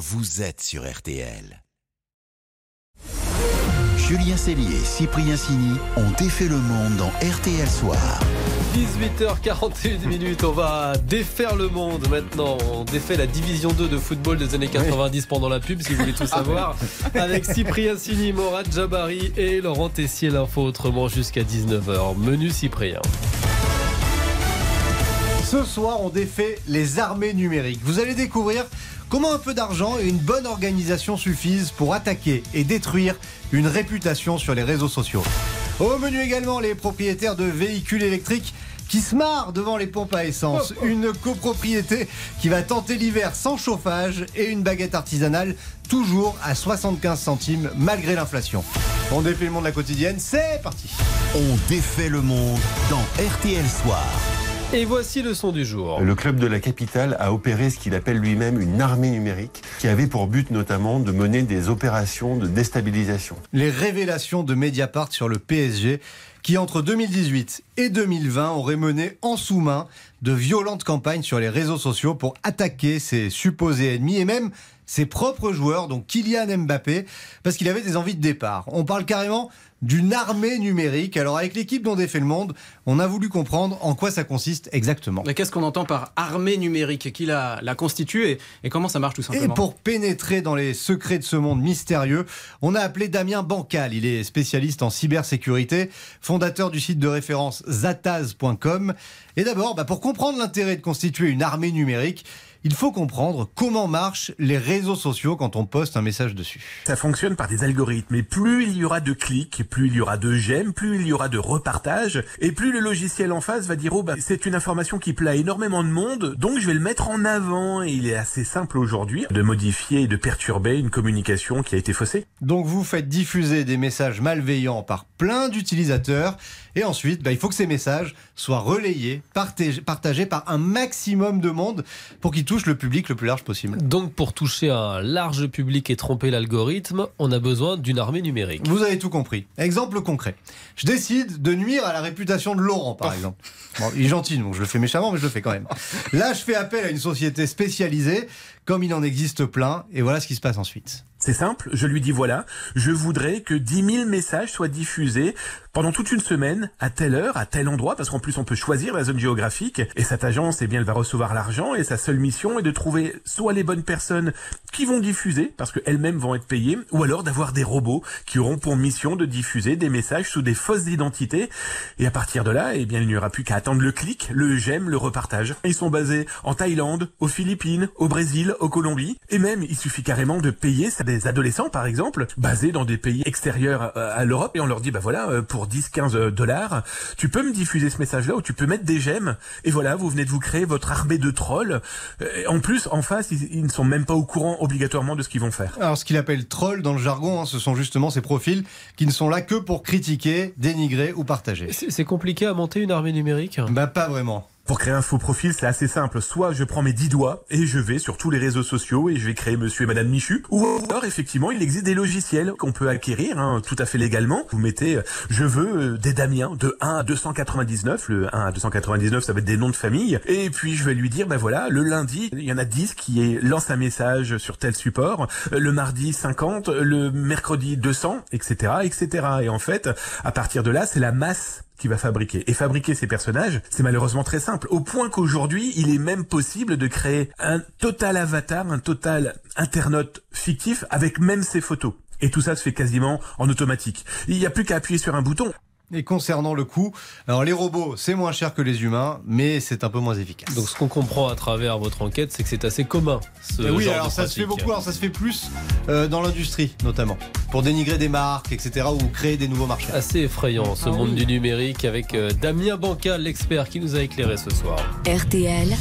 vous êtes sur RTL. Julien Cellier et Cyprien Sini ont défait le monde dans RTL Soir. 18h41 minutes, on va défaire le monde maintenant. On défait la division 2 de football des années 90 pendant la pub, si vous voulez tout savoir. Avec Cyprien Sini, Morad Jabari et Laurent Tessier, l'info autrement jusqu'à 19h. Menu Cyprien. Ce soir, on défait les armées numériques. Vous allez découvrir comment un peu d'argent et une bonne organisation suffisent pour attaquer et détruire une réputation sur les réseaux sociaux? Au menu également, les propriétaires de véhicules électriques qui se marrent devant les pompes à essence. Une copropriété qui va tenter l'hiver sans chauffage et une baguette artisanale toujours à 75 centimes malgré l'inflation. On défait le monde de la quotidienne, c'est parti On défait le monde dans RTL Soir. Et voici le son du jour. Le club de la capitale a opéré ce qu'il appelle lui-même une armée numérique, qui avait pour but notamment de mener des opérations de déstabilisation. Les révélations de Mediapart sur le PSG, qui entre 2018 et 2020 aurait mené en sous-main de violentes campagnes sur les réseaux sociaux pour attaquer ses supposés ennemis et même ses propres joueurs, donc Kylian Mbappé, parce qu'il avait des envies de départ. On parle carrément d'une armée numérique. Alors avec l'équipe dont défait le monde, on a voulu comprendre en quoi ça consiste exactement. Mais qu'est-ce qu'on entend par armée numérique? Qui la, la constitue et, et comment ça marche tout Et simplement pour pénétrer dans les secrets de ce monde mystérieux, on a appelé Damien Bancal. Il est spécialiste en cybersécurité, fondateur du site de référence zataz.com. Et d'abord, bah, pour comprendre l'intérêt de constituer une armée numérique, il faut comprendre comment marchent les réseaux sociaux quand on poste un message dessus. Ça fonctionne par des algorithmes et plus il y aura de clics, plus il y aura de j'aime, plus il y aura de repartages et plus le logiciel en face va dire oh bah c'est une information qui plaît à énormément de monde donc je vais le mettre en avant et il est assez simple aujourd'hui de modifier et de perturber une communication qui a été faussée. Donc vous faites diffuser des messages malveillants par plein d'utilisateurs et ensuite bah, il faut que ces messages soient relayés, partagés, partagés par un maximum de monde pour qu'ils touchent le public le plus large possible. Donc pour toucher un large public et tromper l'algorithme, on a besoin d'une armée numérique. Vous avez tout compris. Exemple concret. Je décide de nuire à la réputation de Laurent, par exemple. Bon, il est gentil, donc je le fais méchamment, mais je le fais quand même. Là, je fais appel à une société spécialisée, comme il en existe plein, et voilà ce qui se passe ensuite. C'est simple, je lui dis voilà, je voudrais que 10 000 messages soient diffusés pendant toute une semaine, à telle heure, à tel endroit, parce qu'en plus on peut choisir la zone géographique, et cette agence, eh bien, elle va recevoir l'argent, et sa seule mission est de trouver soit les bonnes personnes qui vont diffuser, parce qu'elles-mêmes vont être payées, ou alors d'avoir des robots qui auront pour mission de diffuser des messages sous des fausses identités, et à partir de là, eh bien, il n'y aura plus qu'à attendre le clic, le j'aime, le repartage. Ils sont basés en Thaïlande, aux Philippines, au Brésil, au Colombie, et même, il suffit carrément de payer ça des adolescents, par exemple, basés dans des pays extérieurs à, à l'Europe, et on leur dit, bah voilà, euh, pour 10-15 dollars, tu peux me diffuser ce message-là, ou tu peux mettre des j'aime, et voilà, vous venez de vous créer votre armée de trolls. Euh, En plus, en face, ils, ils ne sont même pas au courant obligatoirement de ce qu'ils vont faire. Alors, ce qu'il appelle troll dans le jargon, hein, ce sont justement ces profils qui ne sont là que pour critiquer, dénigrer ou partager. C'est c'est compliqué à monter une armée numérique Bah, pas vraiment. Pour créer un faux profil, c'est assez simple. Soit je prends mes 10 doigts et je vais sur tous les réseaux sociaux et je vais créer monsieur et madame Michu. Ou alors, effectivement, il existe des logiciels qu'on peut acquérir hein, tout à fait légalement. Vous mettez euh, je veux euh, des Damiens de 1 à 299. Le 1 à 299, ça va être des noms de famille. Et puis je vais lui dire, ben voilà, le lundi, il y en a 10 qui est- lancent un message sur tel support. Euh, Le mardi, 50. Le mercredi, 200, etc., etc. Et en fait, à partir de là, c'est la masse qui va fabriquer. Et fabriquer ces personnages, c'est malheureusement très simple. Au point qu'aujourd'hui, il est même possible de créer un total avatar, un total internaute fictif avec même ses photos. Et tout ça se fait quasiment en automatique. Il n'y a plus qu'à appuyer sur un bouton. Et concernant le coût, alors les robots, c'est moins cher que les humains, mais c'est un peu moins efficace. Donc ce qu'on comprend à travers votre enquête, c'est que c'est assez commun. Ce Et oui, genre alors de ça se fait beaucoup, alors ça se fait plus euh, dans l'industrie notamment, pour dénigrer des marques, etc., ou créer des nouveaux marchés. Assez effrayant ce Ah monde oui. du numérique avec euh, Damien Bancal, l'expert qui nous a éclairé ce soir. RTL,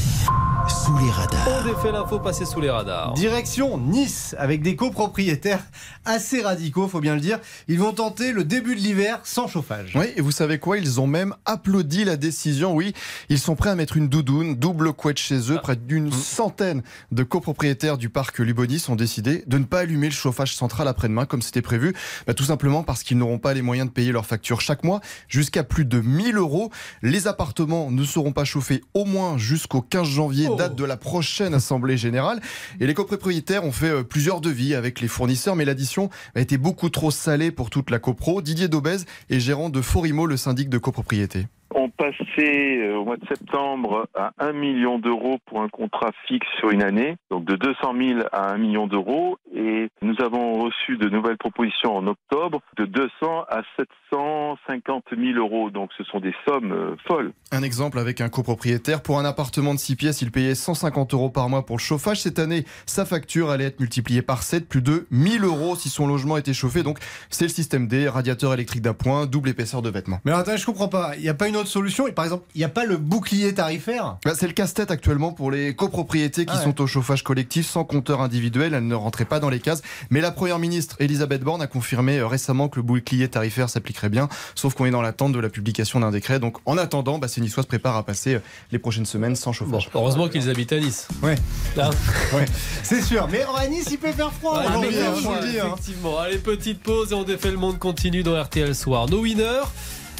Sous les radars. On défait l'info passée sous les radars. Direction Nice, avec des copropriétaires assez radicaux, faut bien le dire. Ils vont tenter le début de l'hiver sans chauffage. Oui, et vous savez quoi? Ils ont même applaudi la décision. Oui, ils sont prêts à mettre une doudoune, double couette chez eux. Près d'une centaine de copropriétaires du parc Lubonis ont décidé de ne pas allumer le chauffage central après-demain comme c'était prévu. Bah, tout simplement parce qu'ils n'auront pas les moyens de payer leurs factures chaque mois jusqu'à plus de 1000 euros. Les appartements ne seront pas chauffés au moins jusqu'au 15 janvier Oh. Date de la prochaine Assemblée Générale. Et les copropriétaires ont fait euh, plusieurs devis avec les fournisseurs, mais l'addition a été beaucoup trop salée pour toute la copro. Didier Daubez est gérant de Forimo, le syndic de copropriété. On passait euh, au mois de septembre à 1 million d'euros pour un contrat fixe sur une année, donc de 200 000 à 1 million d'euros. Et nous avons reçu de nouvelles propositions en octobre de 200 à 750 000 euros. Donc ce sont des sommes euh, folles. Un exemple avec un copropriétaire. Pour un appartement de 6 pièces, il payait 150 euros par mois pour le chauffage. Cette année, sa facture allait être multipliée par 7, plus de 1000 euros si son logement était chauffé. Donc c'est le système D, radiateur électrique d'appoint, double épaisseur de vêtements. Mais attends, je comprends pas. Il n'y a pas une autre solution Par exemple, il n'y a pas le bouclier tarifaire Bah, c'est le casse-tête actuellement pour les copropriétés qui Ah ouais. sont au chauffage collectif sans compteur individuel. Elles ne rentraient pas dans les cases. Mais la première ministre Elisabeth Borne a confirmé euh, récemment que le bouclier tarifaire s'appliquerait bien. Sauf qu'on est dans l'attente de la publication d'un décret. Donc en attendant, bah, ces Niçois se préparent à passer euh, les prochaines semaines sans Bon, chauffage. heureusement qu'ils habitent à Nice. Ouais. Hein C'est sûr. Mais à Nice, il peut faire froid Ah, hein, je vous le dis. hein. Effectivement. Allez, petite pause et on défait le monde continue dans RTL Soir. Nos winners,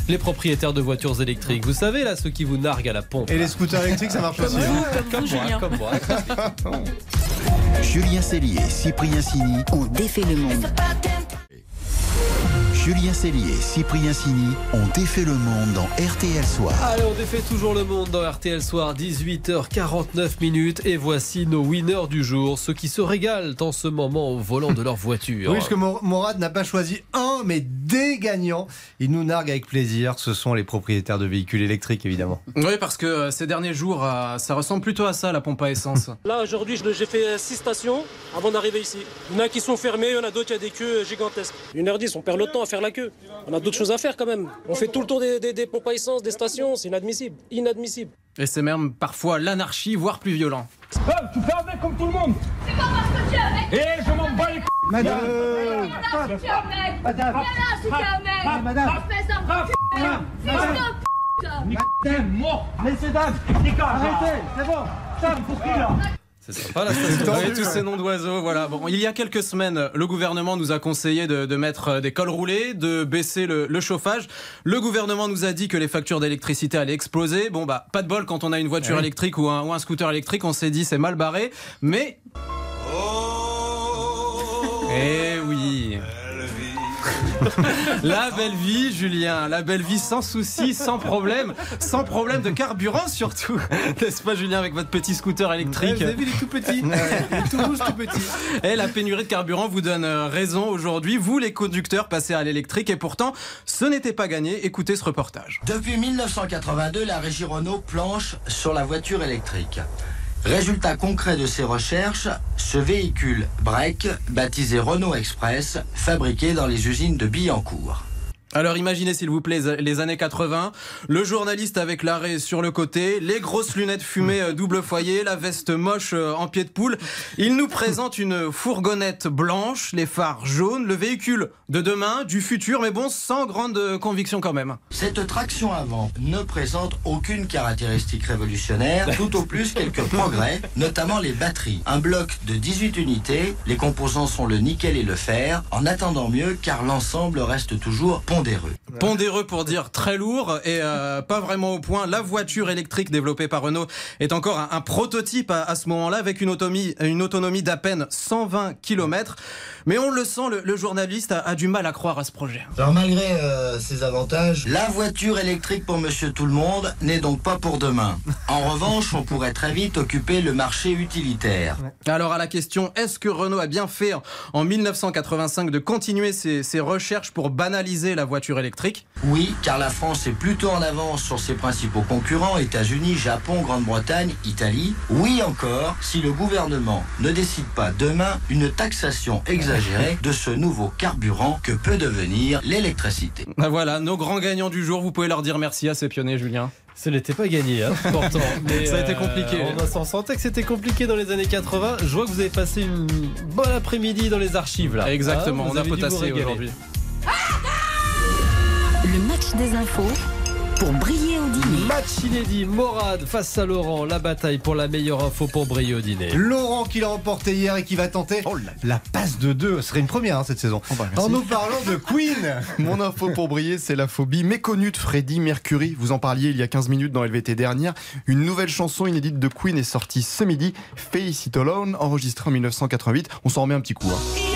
les propriétaires de voitures électriques. Vous savez, là, ceux qui vous narguent à la pompe. Et là. les scooters électriques, ça marche Comme aussi. vous, hein. comme, vous, moi, Julien. comme moi. Julien Cellier, Cyprien Sini. On défait le monde. Julien Cellier, Cyprien Sini ont défait le monde dans RTL Soir. Allez, on défait toujours le monde dans RTL Soir, 18h49 minutes. Et voici nos winners du jour, ceux qui se régalent en ce moment au volant de leur voiture. Oui, parce que Mor- Morad n'a pas choisi un, mais des gagnants. Il nous nargue avec plaisir. Ce sont les propriétaires de véhicules électriques, évidemment. Oui, parce que euh, ces derniers jours, euh, ça ressemble plutôt à ça, la pompe à essence. Là, aujourd'hui, je- j'ai fait 6 stations avant d'arriver ici. Il y en a qui sont fermées, il y en a d'autres qui a des queues gigantesques. 1h10, on perd le temps à faire la queue. On a d'autres choses à faire quand même. On fait tout le tour des, des- des pompes à essence, des stations, c'est inadmissible. Inadmissible. Et c'est même parfois l'anarchie, voire plus violent. tu fais avec comme tout le monde. C'est pas parce que tu es avec. Et je m'en bats les Madame. Madame. Madame Madame. Madame. Mort. Messieurs dames, Arrêtez, c'est sympa la station. tous ces noms d'oiseaux, voilà. Bon, il y a quelques semaines, le gouvernement nous a conseillé de, de mettre euh, des cols roulés, de baisser le, le chauffage. Le gouvernement nous a dit que les factures d'électricité allaient exploser. Bon, bah, pas de bol quand on a une voiture Ouais. électrique ou un, ou un scooter électrique, on s'est dit c'est mal barré. Mais. Oui. La belle vie, Julien, la belle vie sans souci, sans problème, sans problème de carburant surtout. N'est-ce pas, Julien, avec votre petit scooter électrique Vous avez vu, il est tout petit. Il est tout rouge, tout petit. et la pénurie de carburant vous donne euh, raison aujourd'hui. Vous, les conducteurs, passez à l'électrique et pourtant, ce n'était pas gagné. Écoutez ce reportage. Depuis 1982, la régie Renault planche sur la voiture électrique. Résultat concret de ces recherches, ce véhicule break, baptisé Renault Express, fabriqué dans les usines de Billancourt. Alors imaginez s'il vous plaît les années 80, le journaliste avec l'arrêt sur le côté, les grosses lunettes fumées euh, double foyer, la veste moche euh, en pied de poule. Il nous présente une fourgonnette blanche, les phares jaunes, le véhicule de demain, du futur, mais bon, sans grande euh, conviction quand même. Cette traction avant ne présente aucune caractéristique révolutionnaire, tout au plus quelques progrès, notamment les batteries. Un bloc de 18 unités, les composants sont le nickel et le fer, en attendant mieux car l'ensemble reste toujours pondéreux. Pondéreux pour dire très lourd et euh, pas vraiment au point. La voiture électrique développée par Renault est encore un, un prototype à, à ce moment-là avec une autonomie, une autonomie d'à peine 120 km. Mais on le sent, le, le journaliste a, a du mal à croire à ce projet. Alors malgré euh, ces avantages, la voiture électrique pour monsieur tout le monde n'est donc pas pour demain. En revanche, on pourrait très vite occuper le marché utilitaire. Alors à la question, est-ce que Renault a bien fait en 1985 de continuer ses, ses recherches pour banaliser la voiture électrique? Oui, car la France est plutôt en avance sur ses principaux concurrents, États-Unis, Japon, Grande-Bretagne, Italie. Oui encore, si le gouvernement ne décide pas demain une taxation exagérée de ce nouveau carburant que peut devenir l'électricité. Ah, Voilà, nos grands gagnants du jour, vous pouvez leur dire merci à ces pionniers, Julien. Ce n'était pas gagné, hein, pourtant. Mais, Ça a été euh, compliqué. On s'en sentait que c'était compliqué dans les années 80. Je vois que vous avez passé une bonne après-midi dans les archives là. Exactement, vous on a potassé aujourd'hui. Des infos pour briller au dîner. Match inédit, Morad face à Laurent, la bataille pour la meilleure info pour briller au dîner. Laurent qui l'a remporté hier et qui va tenter la passe de deux. Ce serait une première hein, cette saison. Oh bah, en nous parlant de Queen. Mon info pour briller, c'est la phobie méconnue de Freddie Mercury. Vous en parliez il y a 15 minutes dans LVT dernière. Une nouvelle chanson inédite de Queen est sortie ce midi, Face It Alone, enregistrée en 1988. On s'en remet un petit coup. hein.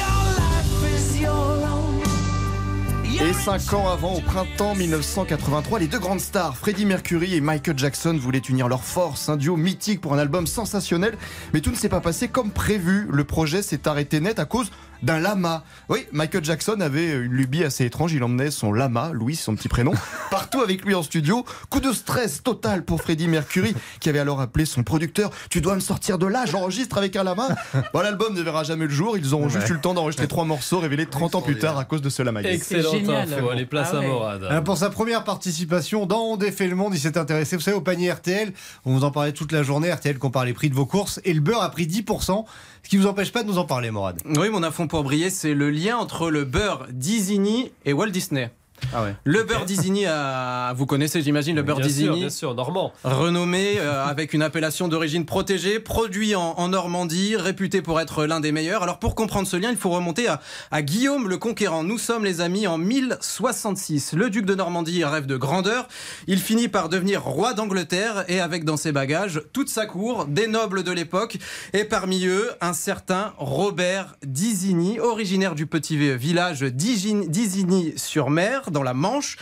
Et 5 ans avant, au printemps 1983, les deux grandes stars, Freddie Mercury et Michael Jackson, voulaient unir leurs forces, un duo mythique pour un album sensationnel. Mais tout ne s'est pas passé comme prévu. Le projet s'est arrêté net à cause d'un lama. Oui, Michael Jackson avait une lubie assez étrange. Il emmenait son lama, Louis, son petit prénom, partout avec lui en studio. Coup de stress total pour Freddie Mercury, qui avait alors appelé son producteur Tu dois me sortir de là, j'enregistre avec un lama. Bon, L'album ne verra jamais le jour. Ils auront juste eu le temps d'enregistrer trois morceaux révélés 30 ans plus tard à cause de ce lama. Excellent génial. info, allez, place Ah à ouais. Morad. Euh, Pour sa première participation dans On défait le monde, il s'est intéressé, vous savez, au panier RTL. On vous en parlait toute la journée. RTL compare les prix de vos courses et le beurre a pris 10%, ce qui vous empêche pas de nous en parler, Morad. Oui, mon affront pour briller, c'est le lien entre le beurre Disney et Walt Disney. Ah ouais. Le beurre Disney, a- vous connaissez, j'imagine, le beurre Disney. bien sûr, Normand. Renommé euh, avec une appellation d'origine protégée, produit en, en Normandie, réputé pour être l'un des meilleurs. Alors pour comprendre ce lien, il faut remonter à, à Guillaume le Conquérant. Nous sommes les amis en 1066. Le duc de Normandie rêve de grandeur. Il finit par devenir roi d'Angleterre et avec dans ses bagages toute sa cour, des nobles de l'époque et parmi eux un certain Robert d'Isigny, originaire du petit village d'Isigny-sur-Mer dans la Manche.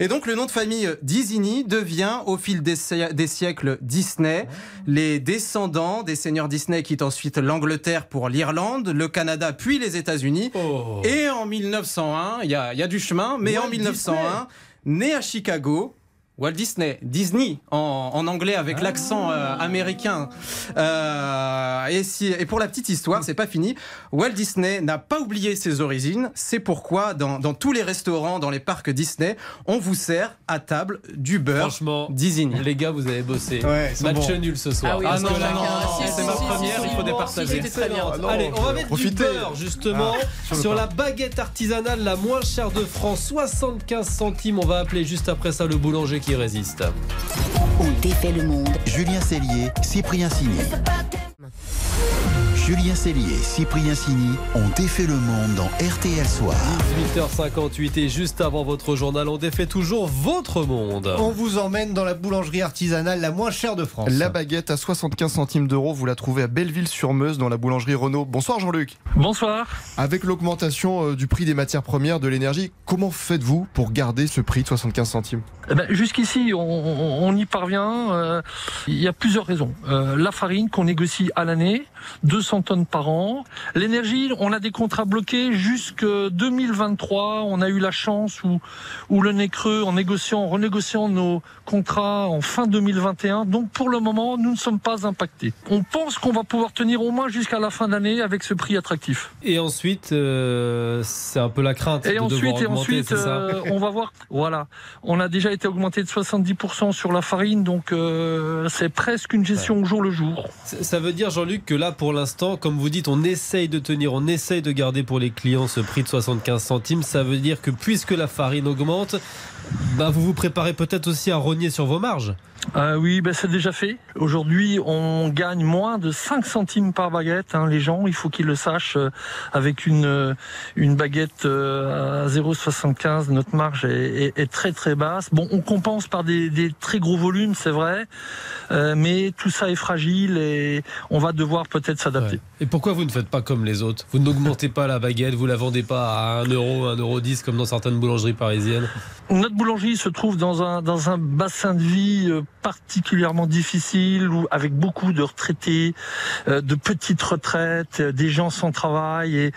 Et donc le nom de famille d'Isigny devient au fil des, si- des siècles Disney. Les descendants des seigneurs Disney quittent ensuite l'Angleterre pour l'Irlande, le Canada puis les États-Unis. Oh. Et en 1901, il y a, il y a du chemin, mais en 1901, né à Chicago. Walt Disney, Disney en, en anglais avec l'accent euh, américain. Euh, et, si, et pour la petite histoire, c'est pas fini. Walt Disney n'a pas oublié ses origines. C'est pourquoi dans, dans tous les restaurants, dans les parcs Disney, on vous sert à table du beurre Franchement, Disney. les gars, vous avez bossé. Ouais, Match nul ce soir. Ah oui, non, non, non, c'est ma première, il faut départager. Allez, on va mettre profitez. du beurre justement Ah, sur sur, la baguette artisanale la moins chère de France, 75 centimes. On va appeler juste après ça le boulanger qui résiste. On défait le monde. Julien Cellier, Cyprien Sini. Julien Cellier, Cyprien Sini ont défait le monde dans RTL Soir. 8h58 et juste avant votre journal, on défait toujours votre monde. On vous emmène dans la boulangerie artisanale la moins chère de France. La baguette à 75 centimes d'euros, vous la trouvez à Belleville-sur-Meuse dans la boulangerie Renault. Bonsoir Jean-Luc. Bonsoir. Avec l'augmentation euh, du prix des matières premières, de l'énergie, comment faites-vous pour garder ce prix de 75 centimes? Eh ben, Jusqu'ici, on, on- on y parvient. euh, il y a plusieurs raisons. Euh, la farine qu'on négocie à l'année, 200 tonnes par an. L'énergie, on a des contrats bloqués jusque 2023. On a eu la chance ou ou le nez creux en négociant, en renégociant nos contrats en fin 2021. Donc pour le moment, nous ne sommes pas impactés. On pense qu'on va pouvoir tenir au moins jusqu'à la fin d'année avec ce prix attractif. Et ensuite, euh, c'est un peu la crainte Et de ensuite, et ensuite, euh, on va voir. Voilà, on a déjà été augmenté de 70% sur la farine, donc euh, c'est presque une gestion au jour le jour. Ça veut dire, Jean-Luc, que là, pour l'instant, comme vous dites, on essaye de tenir, on essaye de garder pour les clients ce prix de 75 centimes. Ça veut dire que puisque la farine augmente, bah, vous vous préparez peut-être aussi à rogner sur vos marges. Euh, oui, ben c'est déjà fait. Aujourd'hui, on gagne moins de 5 centimes par baguette. hein, les gens, il faut qu'ils le sachent. euh, avec une euh, une baguette à 0,75, notre marge est, est- est très très basse. Bon, on compense par des, des très gros volumes, c'est vrai, mais tout ça est fragile et on va devoir peut-être s'adapter. Et pourquoi vous ne faites pas comme les autres? Vous n'augmentez pas la baguette, vous la vendez pas à 1 euro, 1 euro 10 comme dans certaines boulangeries parisiennes? Notre boulangerie se trouve dans un, dans un bassin de vie particulièrement difficile, où, avec beaucoup de retraités, euh, de petites retraites, euh, des gens sans travail, et,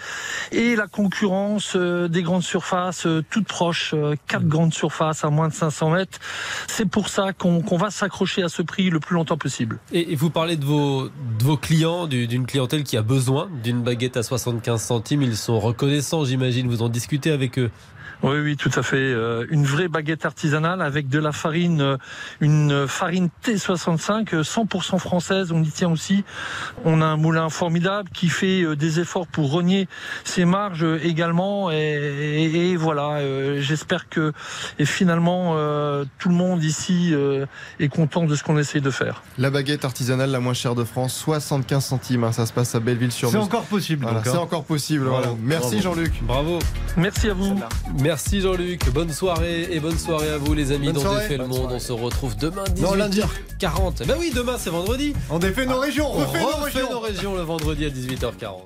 et la concurrence euh, des grandes surfaces, toutes proches, quatre grandes surfaces à moins de 500 mètres. C'est pour ça qu'on va s'accrocher à ce prix le plus longtemps possible. Et, vous parlez de vos, de vos clients, du- d'une clientèle qui a besoin d'une baguette à 75 centimes. Ils sont reconnaissants, j'imagine. Vous en discutez avec eux. Oui, oui, tout à fait. Euh, une vraie baguette artisanale avec de la farine, euh, une farine T65, euh, 100% française. On y tient aussi. On a un moulin formidable qui fait euh, des efforts pour renier ses marges euh, également. Et, et- et voilà, euh, j'espère que et finalement euh, tout le monde ici euh, est content de ce qu'on essaie de faire. La baguette artisanale la moins chère de France, 75 centimes. hein, ça se passe à Belleville-sur-Meuse. C'est encore possible. Voilà, donc, hein. c'est encore possible. Voilà. Merci. Jean-Luc. Bravo. Merci à vous. Merci Jean-Luc. Bonne soirée et bonne soirée à vous les amis Bonne dans soirée. Défait le monde. On se retrouve demain Non, lundi. 18h40. Ben oui, demain c'est vendredi. On défait nos régions, on On refait nos refait régions. nos régions le vendredi à 18h40.